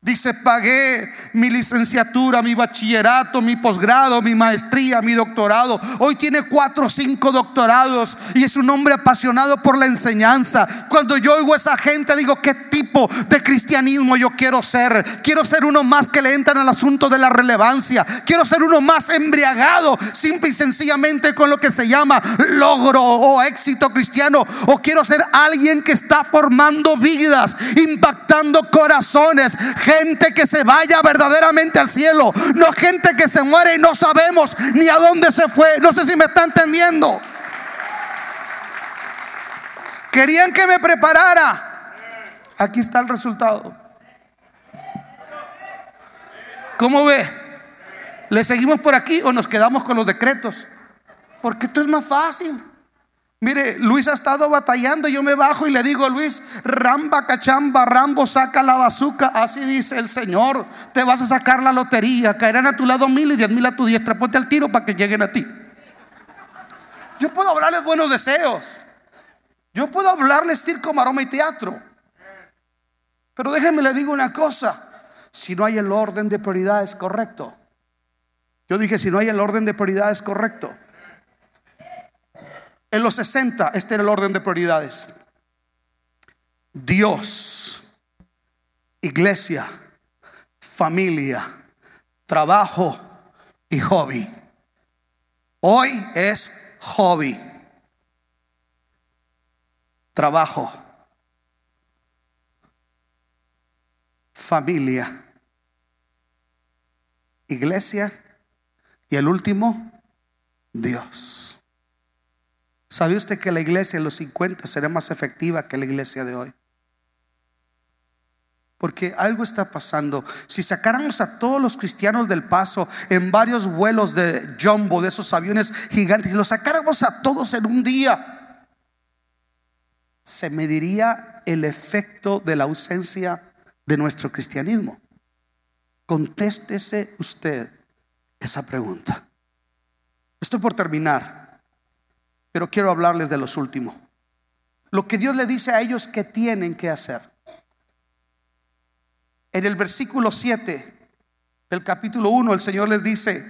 Dice, pagué mi licenciatura, mi bachillerato, mi posgrado, mi maestría, mi doctorado. Hoy tiene cuatro o cinco doctorados y es un hombre apasionado por la enseñanza. Cuando yo oigo a esa gente, digo, ¿qué tipo de cristianismo yo quiero ser? Quiero ser uno más que le entran al asunto de la relevancia. Quiero ser uno más embriagado, simple y sencillamente con lo que se llama logro o éxito cristiano. O quiero ser alguien que está formando vidas impactando corazones, gente que se vaya verdaderamente al cielo, no gente que se muere y no sabemos ni a dónde se fue. No sé si me está entendiendo. Querían que me preparara. Aquí está el resultado. ¿Cómo ve? ¿Le seguimos por aquí o nos quedamos con los decretos? Porque esto es más fácil. Mire, Luis ha estado batallando. Yo me bajo y le digo, Luis, ramba cachamba, rambo, saca la bazuca. Así dice el Señor. Te vas a sacar la lotería. Caerán a tu lado mil y diez mil a tu diestra. Ponte al tiro para que lleguen a ti. Yo puedo hablarles buenos deseos. Yo puedo hablarles circo, maroma y teatro. Pero déjenme le digo una cosa. Si no hay el orden de prioridades correcto. Yo dije, si no hay el orden de prioridades correcto. En los 60, este era el orden de prioridades. Dios, iglesia, familia, trabajo y hobby. Hoy es hobby, trabajo, familia, iglesia y el último, Dios. ¿Sabe usted que la iglesia en los 50 será más efectiva que la iglesia de hoy? Porque algo está pasando. Si sacáramos a todos los cristianos del paso en varios vuelos de jumbo, de esos aviones gigantes, y los sacáramos a todos en un día, se mediría el efecto de la ausencia de nuestro cristianismo. Contéstese usted esa pregunta. Estoy por terminar. Pero quiero hablarles de los últimos. Lo que Dios le dice a ellos que tienen que hacer. En el versículo 7 del capítulo 1 el Señor les dice,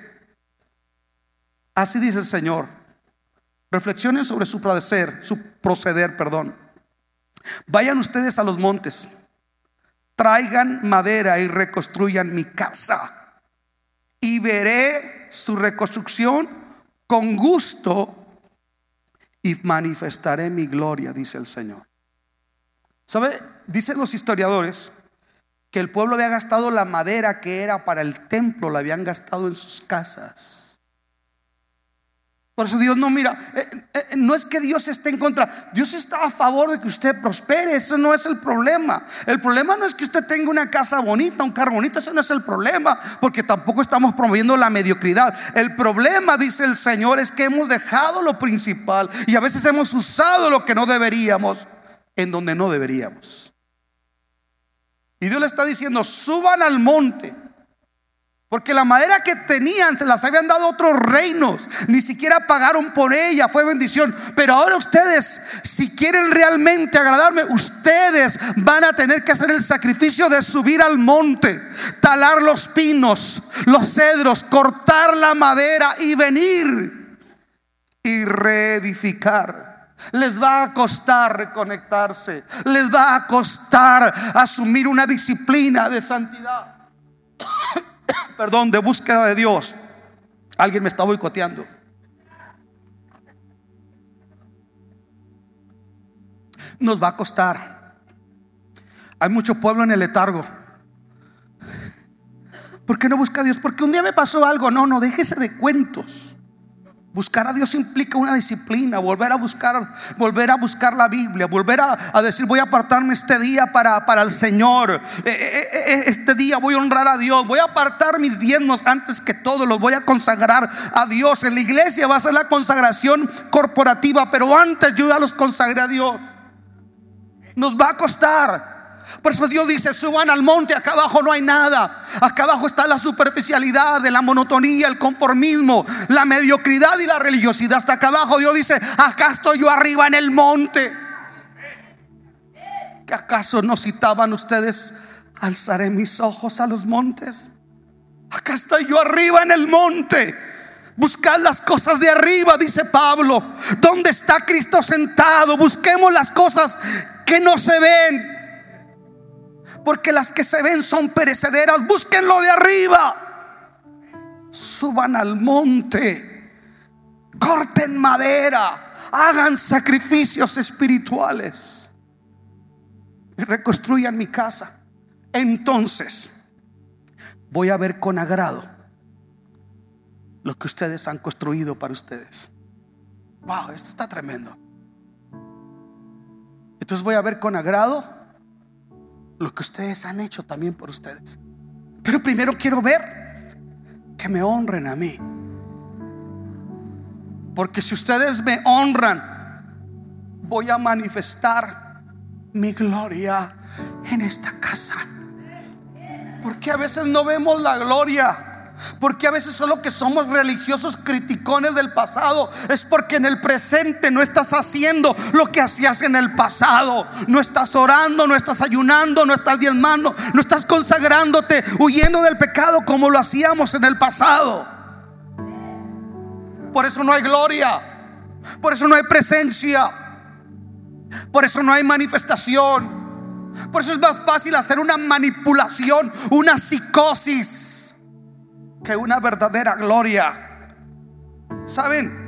así dice el Señor, reflexionen sobre su proceder, su proceder, perdón. Vayan ustedes a los montes, traigan madera y reconstruyan mi casa y veré su reconstrucción con gusto y manifestaré mi gloria, dice el Señor. ¿Sabe? Dicen los historiadores que el pueblo había gastado la madera que era para el templo, la habían gastado en sus casas. Por eso Dios no mira, eh, eh, no es que Dios esté en contra, Dios está a favor de que usted prospere, eso no es el problema. El problema no es que usted tenga una casa bonita, un carro bonito, eso no es el problema, porque tampoco estamos promoviendo la mediocridad. El problema, dice el Señor, es que hemos dejado lo principal y a veces hemos usado lo que no deberíamos en donde no deberíamos. Y Dios le está diciendo, suban al monte porque la madera que tenían se las habían dado otros reinos. Ni siquiera pagaron por ella. Fue bendición. Pero ahora ustedes, si quieren realmente agradarme, ustedes van a tener que hacer el sacrificio de subir al monte, talar los pinos, los cedros, cortar la madera y venir y reedificar. Les va a costar reconectarse. Les va a costar asumir una disciplina de santidad perdón, de búsqueda de Dios. Alguien me está boicoteando. Nos va a costar. Hay mucho pueblo en el letargo. ¿Por qué no busca a Dios? Porque un día me pasó algo. No, no, déjese de cuentos. Buscar a Dios implica una disciplina, volver a buscar, volver a buscar la Biblia, volver a, decir voy a apartarme este día para, para el Señor. Eh, eh, eh, este día voy a honrar a Dios, voy a apartar mis diezmos antes que todo, los voy a consagrar a Dios. En la iglesia va a ser la consagración corporativa, pero antes yo ya los consagré a Dios. Nos va a costar. Por eso Dios dice, suban al monte, acá abajo no hay nada. Acá abajo está la superficialidad, la monotonía, el conformismo, la mediocridad y la religiosidad. Hasta acá abajo Dios dice, acá estoy yo arriba en el monte. ¿Que acaso no citaban ustedes, alzaré mis ojos a los montes? Acá estoy yo arriba en el monte. Buscad las cosas de arriba, dice Pablo. ¿Dónde está Cristo sentado? Busquemos las cosas que no se ven porque las que se ven son perecederas. Búsquenlo de arriba. Suban al monte. Corten madera. Hagan sacrificios espirituales. Y reconstruyan mi casa. Entonces voy a ver con agrado lo que ustedes han construido para ustedes. Wow, esto está tremendo. Entonces voy a ver con agrado lo que ustedes han hecho también por ustedes. Pero primero quiero ver que me honren a mí. Porque si ustedes me honran, voy a manifestar mi gloria en esta casa. Porque a veces no vemos la gloria porque a veces solo que somos religiosos criticones del pasado es porque en el presente no estás haciendo lo que hacías en el pasado. No estás orando, no estás ayunando, no estás diezmando, no estás consagrándote, huyendo del pecado como lo hacíamos en el pasado. Por eso no hay gloria. Por eso no hay presencia. Por eso no hay manifestación. Por eso es más fácil hacer una manipulación, una psicosis que una verdadera gloria. ¿Saben?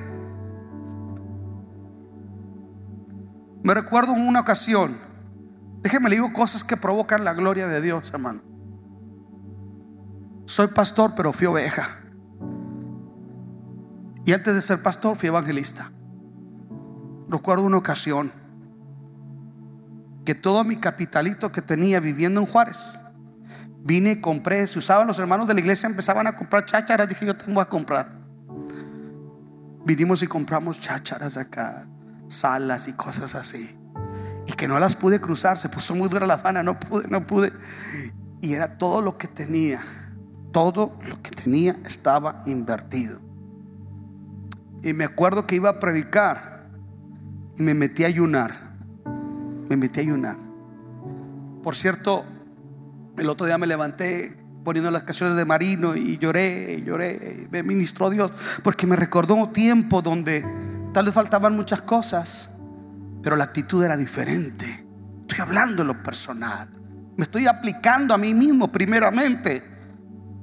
Me recuerdo en una ocasión, déjenme le digo cosas que provocan la gloria de Dios, hermano. Soy pastor, pero fui oveja. Y antes de ser pastor, fui evangelista. Recuerdo una ocasión que todo mi capitalito que tenía viviendo en Juárez, Vine y compré, se usaban los hermanos de la iglesia, empezaban a comprar chácharas, dije yo tengo a comprar. Vinimos y compramos chácharas acá, salas y cosas así. Y que no las pude cruzar, se puso muy dura la fana, no pude, no pude. Y era todo lo que tenía, todo lo que tenía estaba invertido. Y me acuerdo que iba a predicar y me metí a ayunar. Me metí a ayunar. Por cierto, el otro día me levanté poniendo las canciones de Marino y lloré, y lloré, me ministró Dios, porque me recordó un tiempo donde tal vez faltaban muchas cosas, pero la actitud era diferente. Estoy hablando en lo personal, me estoy aplicando a mí mismo primeramente.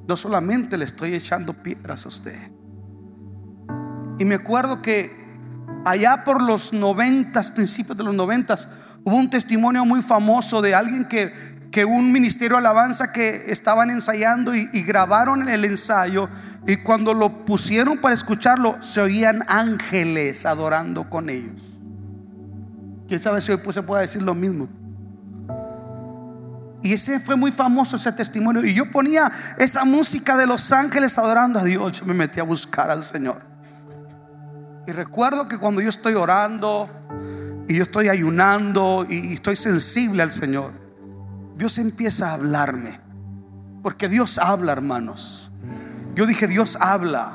No solamente le estoy echando piedras a usted. Y me acuerdo que allá por los noventas, principios de los noventas, hubo un testimonio muy famoso de alguien que que un ministerio alabanza que estaban ensayando y, grabaron el ensayo y cuando lo pusieron para escucharlo se oían ángeles adorando con ellos. ¿Quién sabe si hoy pues se puede decir lo mismo? Y ese fue muy famoso ese testimonio. Y yo ponía esa música de los ángeles adorando a Dios. Yo me metí a buscar al Señor. Y recuerdo que cuando yo estoy orando y yo estoy ayunando y estoy sensible al Señor, Dios empieza a hablarme. Porque Dios habla, hermanos. Yo dije, Dios habla.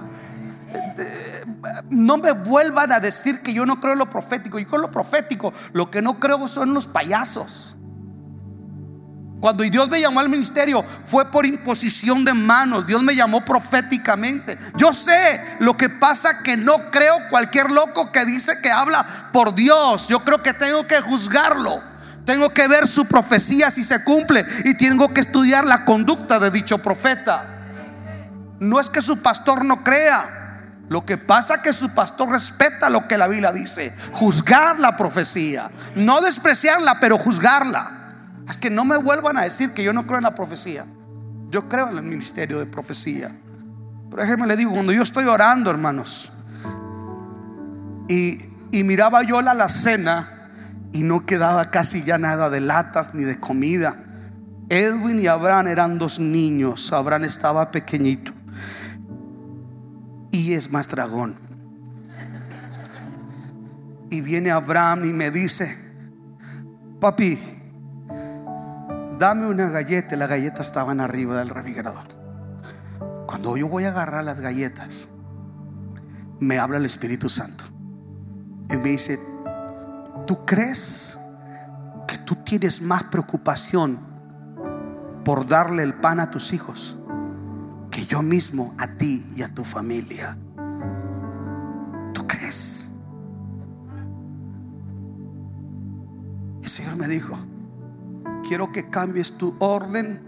No me vuelvan a decir que yo no creo en lo profético. Yo creo en lo profético. Lo que no creo son los payasos. Cuando Dios me llamó al ministerio fue por imposición de manos. Dios me llamó proféticamente. Yo sé lo que pasa que no creo cualquier loco que dice que habla por Dios. Yo creo que tengo que juzgarlo. Tengo que ver su profecía si se cumple y tengo que estudiar la conducta de dicho profeta. No es que su pastor no crea. Lo que pasa es que su pastor respeta lo que la Biblia dice. Juzgar la profecía. No despreciarla, pero juzgarla. Es que no me vuelvan a decir que yo no creo en la profecía. Yo creo en el ministerio de profecía. Por ejemplo, le digo, cuando yo estoy orando, hermanos, y, y miraba yo la cena y no quedaba casi ya nada de latas ni de comida. Edwin y Abraham eran dos niños. Abraham estaba pequeñito y es más dragón. Y viene Abraham y me dice, papi, dame una galleta. Las galletas estaban arriba del refrigerador. Cuando yo voy a agarrar las galletas, me habla el Espíritu Santo. Y me dice, ¿Tú crees que tú tienes más preocupación por darle el pan a tus hijos que yo mismo a ti y a tu familia? ¿Tú crees? El Señor me dijo, quiero que cambies tu orden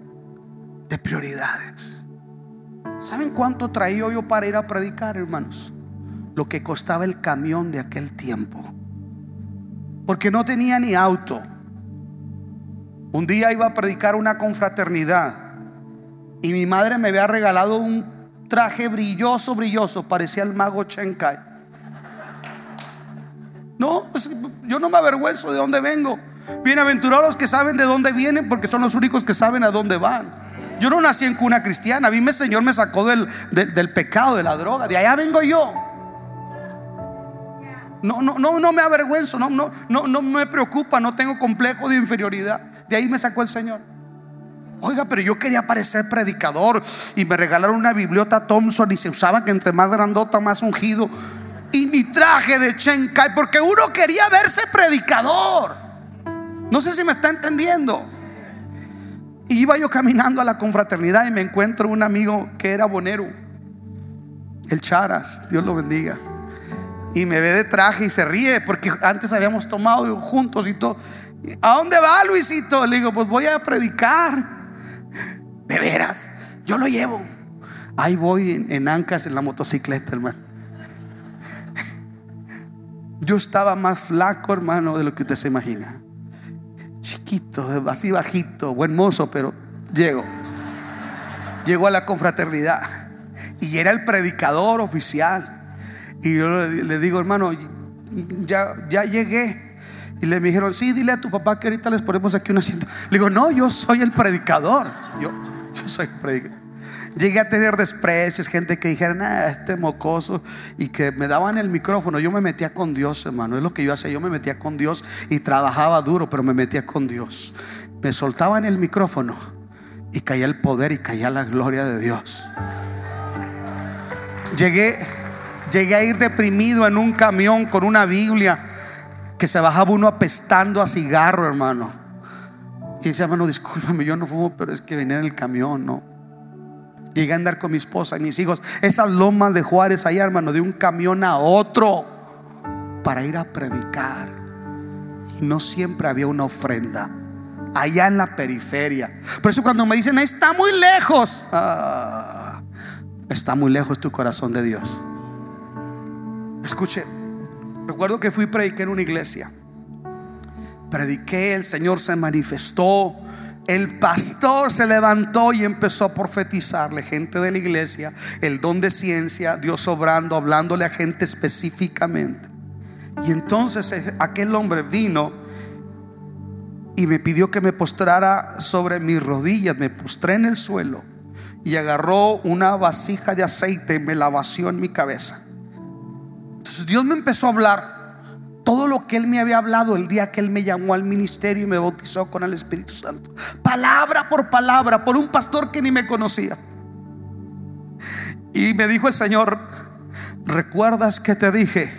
de prioridades. ¿Saben cuánto traía yo para ir a predicar, hermanos? Lo que costaba el camión de aquel tiempo porque no tenía ni auto. Un día iba a predicar una confraternidad y mi madre me había regalado un traje brilloso, brilloso, parecía el mago Chenkai. No, pues, yo no me avergüenzo de dónde vengo. Bienaventurados los que saben de dónde vienen porque son los únicos que saben a dónde van. yo no nací en cuna cristiana. A mí el Señor me sacó del, del, pecado, de la droga. De allá vengo yo. No, no, no, no me avergüenzo, no, no, no, no me preocupa, no tengo complejo de inferioridad. De ahí me sacó el Señor. Oiga, pero yo quería parecer predicador y me regalaron una bibliota Thompson y se usaba que entre más grandota, más ungido. Y mi traje de Chenkai, porque uno quería verse predicador. No sé si me está entendiendo. Y iba yo caminando a la confraternidad y me encuentro un amigo que era bonero, el Charas, Dios lo bendiga. Y me ve de traje y se ríe porque antes habíamos tomado juntos y todo. ¿A dónde va Luisito? Le digo, pues voy a predicar. De veras, yo lo llevo. Ahí voy en, ancas en la motocicleta, hermano. Yo estaba más flaco, hermano, de lo que usted se imagina. Chiquito, así bajito, buen mozo, pero llego. Llego a la confraternidad y era el predicador oficial. Y yo le, digo, hermano, ya, ya llegué. Y le dijeron, sí, dile a tu papá que ahorita les ponemos aquí una cinta. Le digo, no, yo soy el predicador. Yo, yo soy predicador. Llegué a tener desprecios, gente que dijeron, ah, este mocoso, y que me daban el micrófono. Yo me metía con Dios, hermano. Es lo que yo hacía. Yo me metía con Dios y trabajaba duro, pero me metía con Dios. Me soltaban el micrófono y caía el poder y caía la gloria de Dios. Llegué, llegué a ir deprimido en un camión con una Biblia que se bajaba uno apestando a cigarro, hermano. Y dice, hermano, discúlpame, yo no fumo, pero es que venía en el camión, ¿no? Llegué a andar con mi esposa y mis hijos. Esas lomas de Juárez allá, hermano, de un camión a otro para ir a predicar. Y no siempre había una ofrenda. Allá en la periferia. Por eso cuando me dicen, está muy lejos. Ah, está muy lejos tu corazón de Dios. Escuche, recuerdo que fui a predicar en una iglesia prediqué, el Señor se manifestó. El pastor se levantó y empezó a profetizarle, gente de la iglesia, el don de ciencia, Dios obrando, hablándole a gente específicamente. Y entonces eh, aquel hombre vino y me pidió que me postrara sobre mis rodillas, me postré en el suelo y agarró una vasija de aceite y me la vació en mi cabeza. Entonces Dios me empezó a hablar todo lo que Él me había hablado el día que Él me llamó al ministerio y me bautizó con el Espíritu Santo. Palabra por palabra, por un pastor que ni me conocía. Y me dijo el Señor, ¿recuerdas que te dije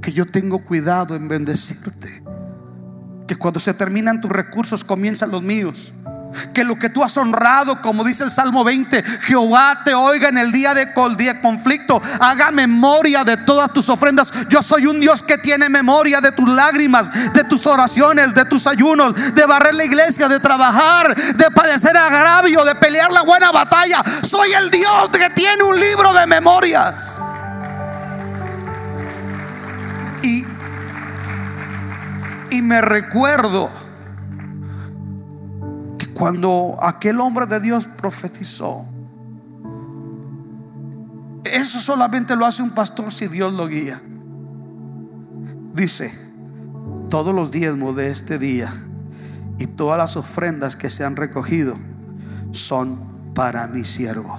que yo tengo cuidado en bendecirte? Que cuando se terminan tus recursos comienzan los míos que lo que tú has honrado, como dice el Salmo 20, Jehová te oiga en el día de conflicto, haga memoria de todas tus ofrendas. Yo soy un Dios que tiene memoria de tus lágrimas, de tus oraciones, de tus ayunos, de barrer la iglesia, de trabajar, de padecer agravio, de pelear la buena batalla. Soy el Dios que tiene un libro de memorias. Y, y me recuerdo cuando aquel hombre de Dios profetizó, eso solamente lo hace un pastor si Dios lo guía. Dice, todos los diezmos de este día y todas las ofrendas que se han recogido son para mi siervo.